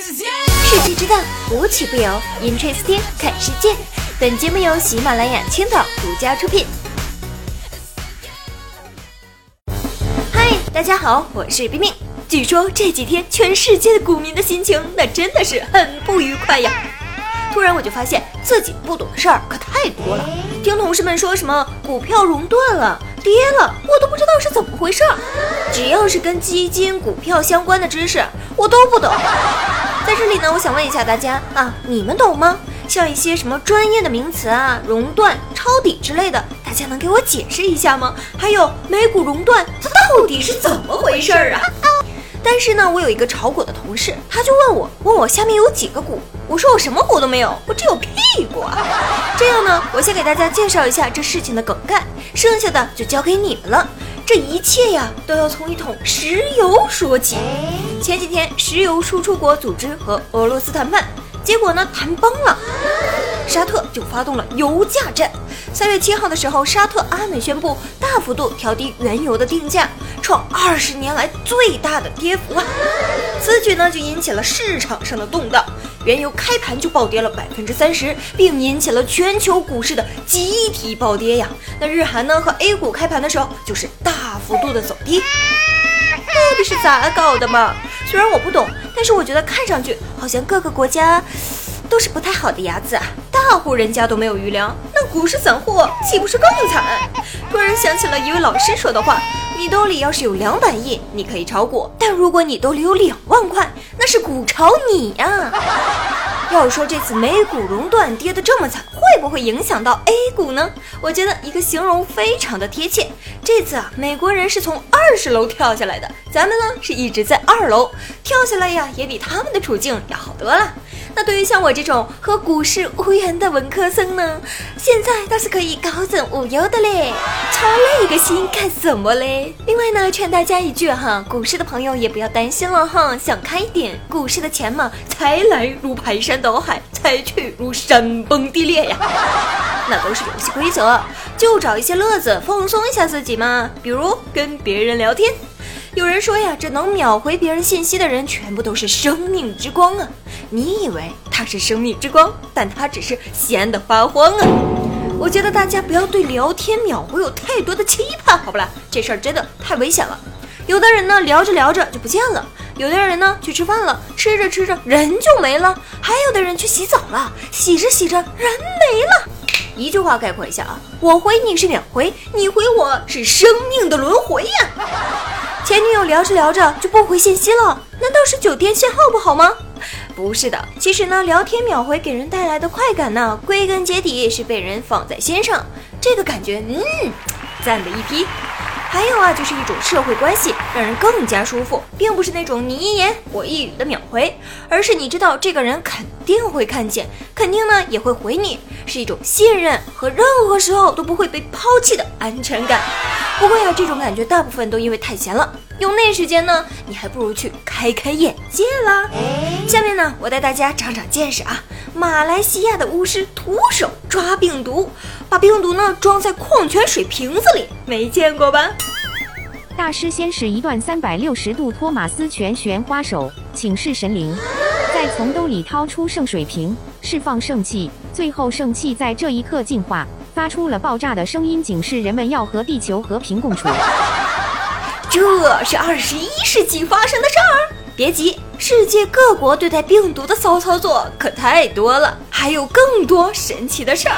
世纪之大，无奇不有。Interesting，看世界。本节目由喜马拉雅青岛独家出品。嗨，大家好，我是冰冰。据说这几天全世界的股民的心情，那真的是很不愉快呀。突然我就发现自己不懂的事儿可太多了。听同事们说什么股票熔断了、跌了，我都不知道是怎么回事儿。只要是跟基金、股票相关的知识，我都不懂。在这里呢，我想问一下大家啊，你们懂吗？像一些什么专业的名词啊，熔断、抄底之类的，大家能给我解释一下吗？还有美股熔断，它到底是怎么回事儿啊？但是呢，我有一个炒股的同事，他就问我，问我下面有几个股，我说我什么股都没有，我只有屁股啊。这样呢，我先给大家介绍一下这事情的梗概，剩下的就交给你们了。这一切呀，都要从一桶石油说起。前几天，石油输出国组织和俄罗斯谈判，结果呢，谈崩了，沙特就发动了油价战。三月七号的时候，沙特阿美宣布大幅度调低原油的定价，创二十年来最大的跌幅啊！此举呢，就引起了市场上的动荡。原油开盘就暴跌了百分之三十，并引起了全球股市的集体暴跌呀。那日韩呢和 A 股开盘的时候就是大幅度的走低，到底是咋搞的嘛？虽然我不懂，但是我觉得看上去好像各个国家都是不太好的牙子啊。大户人家都没有余粮，那股市散户岂不是更惨？突然想起了一位老师说的话。你兜里要是有两百亿，你可以炒股；但如果你兜里有两万块，那是股炒你呀。要说这次美股熔断跌得这么惨，会不会影响到 A 股呢？我觉得一个形容非常的贴切。这次啊，美国人是从二十楼跳下来的，咱们呢是一直在二楼跳下来呀，也比他们的处境要好多了。那对于像我这种和股市无缘的文科生呢，现在倒是可以高枕无忧的嘞，操累个心干什么嘞？另外呢，劝大家一句哈，股市的朋友也不要担心了哈，想开一点，股市的钱嘛，财来如排山倒海，财去如山崩地裂呀，那都是游戏规则，就找一些乐子放松一下自己嘛，比如跟别人聊天。有人说呀，这能秒回别人信息的人，全部都是生命之光啊。你以为他是生命之光，但他只是闲得发慌啊！我觉得大家不要对聊天秒回有太多的期盼，好不啦？这事儿真的太危险了。有的人呢聊着聊着就不见了，有的人呢去吃饭了，吃着吃着人就没了，还有的人去洗澡了，洗着洗着人没了。一句话概括一下啊，我回你是秒回，你回我是生命的轮回呀。前女友聊着聊着就不回信息了，难道是酒店信号不好吗？不是的，其实呢，聊天秒回给人带来的快感呢，归根结底是被人放在心上，这个感觉，嗯，赞的一批。还有啊，就是一种社会关系，让人更加舒服，并不是那种你一言我一语的秒回，而是你知道这个人肯定会看见，肯定呢也会回你，是一种信任和任何时候都不会被抛弃的安全感。不过呀，这种感觉大部分都因为太闲了，用那时间呢，你还不如去开开眼界啦。下面呢，我带大家长长见识啊。马来西亚的巫师徒手抓病毒，把病毒呢装在矿泉水瓶子里，没见过吧？大师先是一段三百六十度托马斯全旋花手，请示神灵，再从兜里掏出圣水瓶，释放圣气，最后圣气在这一刻进化。发出了爆炸的声音，警示人们要和地球和平共处。这是二十一世纪发生的事儿。别急，世界各国对待病毒的骚操作可太多了，还有更多神奇的事儿。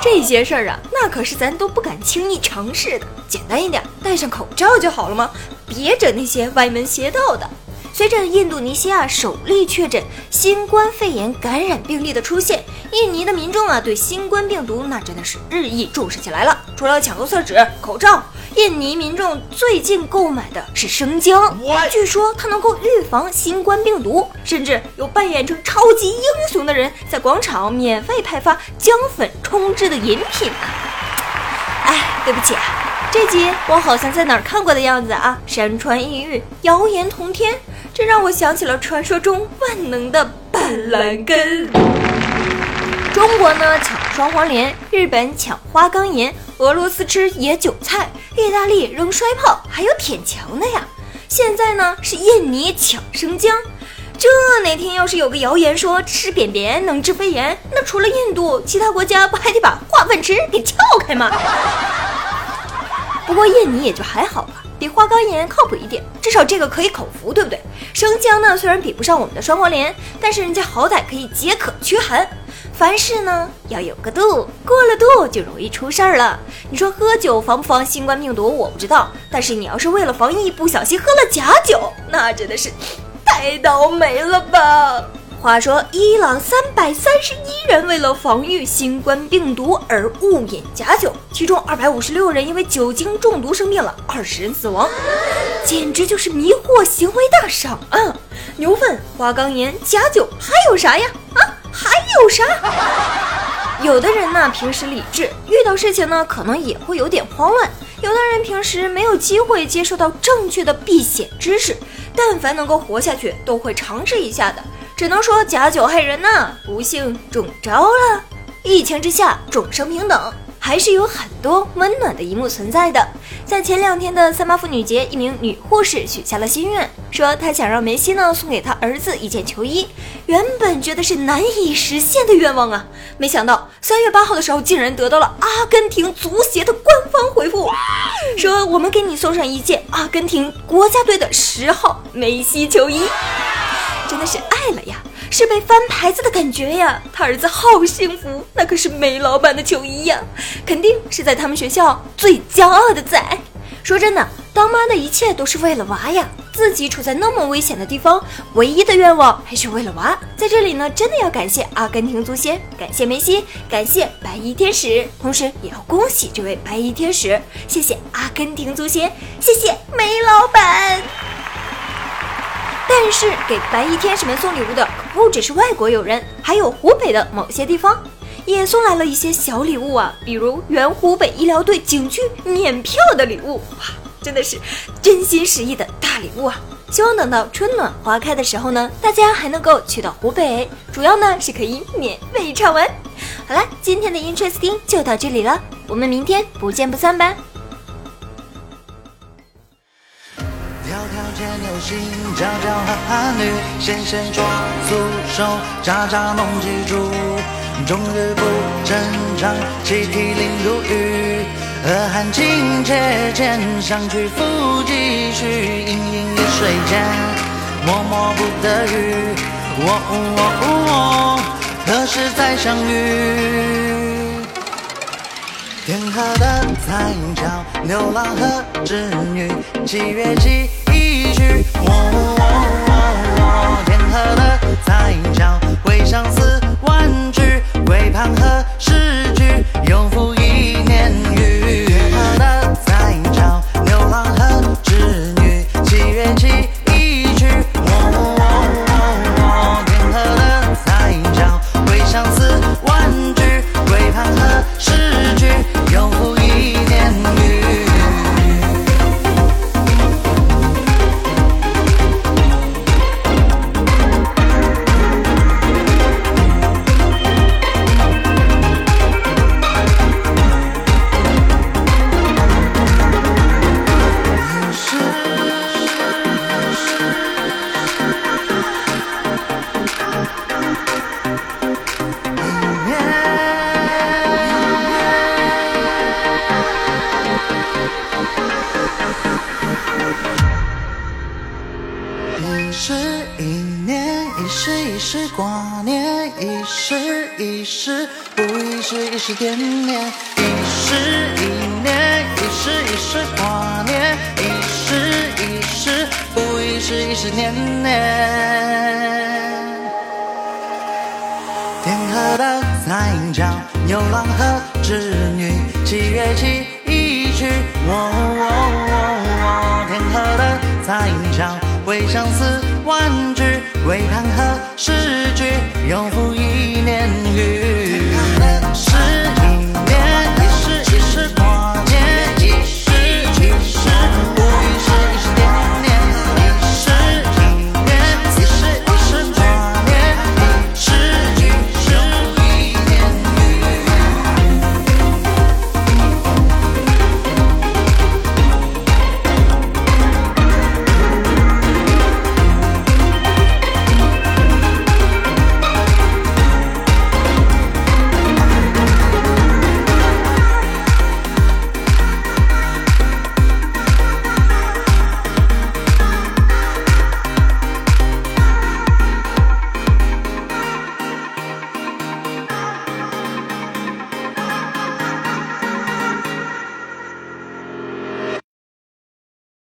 这些事儿啊，那可是咱都不敢轻易尝试的。简单一点，戴上口罩就好了吗？别整那些歪门邪道的。随着印度尼西亚首例确诊新冠肺炎感染病例的出现，印尼的民众啊对新冠病毒那真的是日益重视起来了。除了抢购厕纸、口罩，印尼民众最近购买的是生姜，据说它能够预防新冠病毒，甚至有扮演成超级英雄的人在广场免费派发姜粉冲制的饮品呢。哎，对不起，这集我好像在哪儿看过的样子啊！山川异域，谣言同天。这让我想起了传说中万能的板蓝根。中国呢抢双黄连，日本抢花岗岩，俄罗斯吃野韭菜，意大利扔摔炮，还有舔墙的呀。现在呢是印尼抢生姜，这哪天要是有个谣言说吃便便能治肺炎，那除了印度，其他国家不还得把化粪池给撬开吗？不过印尼也就还好吧，比花岗岩靠谱一点，至少这个可以口服，对不对？生姜呢，虽然比不上我们的双黄连，但是人家好歹可以解渴驱寒。凡事呢要有个度，过了度就容易出事儿了。你说喝酒防不防新冠病毒？我不知道，但是你要是为了防疫不小心喝了假酒，那真的是太倒霉了吧！话说，伊朗三百三十一人为了防御新冠病毒而误饮假酒，其中二百五十六人因为酒精中毒生病了，二十人死亡，简直就是迷惑行为大赏啊！牛粪、花岗岩、假酒，还有啥呀？啊，还有啥？有的人呢，平时理智，遇到事情呢，可能也会有点慌乱；有的人平时没有机会接受到正确的避险知识，但凡能够活下去，都会尝试一下的。只能说假酒害人呐，不幸中招了。疫情之下，众生平等，还是有很多温暖的一幕存在的。在前两天的三八妇女节，一名女护士许下了心愿，说她想让梅西呢送给她儿子一件球衣。原本觉得是难以实现的愿望啊，没想到三月八号的时候，竟然得到了阿根廷足协的官方回复，说我们给你送上一件阿根廷国家队的十号梅西球衣。真的是爱了呀，是被翻牌子的感觉呀！他儿子好幸福，那可是梅老板的球衣呀，肯定是在他们学校最骄傲的仔。说真的，当妈的一切都是为了娃呀，自己处在那么危险的地方，唯一的愿望还是为了娃。在这里呢，真的要感谢阿根廷足协，感谢梅西，感谢白衣天使，同时也要恭喜这位白衣天使，谢谢阿根廷足协，谢谢梅老板。但是给白衣天使们送礼物的可不只是外国友人，还有湖北的某些地方也送来了一些小礼物啊，比如原湖北医疗队景区免票的礼物，哇，真的是真心实意的大礼物啊！希望等到春暖花开的时候呢，大家还能够去到湖北，主要呢是可以免费畅玩。好了，今天的 Interesting 就到这里了，我们明天不见不散吧。牵牛星，皎皎汉女，纤纤双素手，札札弄机杼。终日不正常，泣涕零如雨。河汉清且浅，相去复几许？盈盈一水间，脉脉不得语。我我何时再相遇？天河的彩桥，牛郎和织女，七月七。天河的彩桥，会相思万句，归盘何时时一世不一时一时惦念，一时一年，一时一时挂念，一时一时不一时一时念念。天河的彩桥，牛郎和织女，七月七一曲。天河的彩桥，为相思万句，为谈何时句，又复一年余。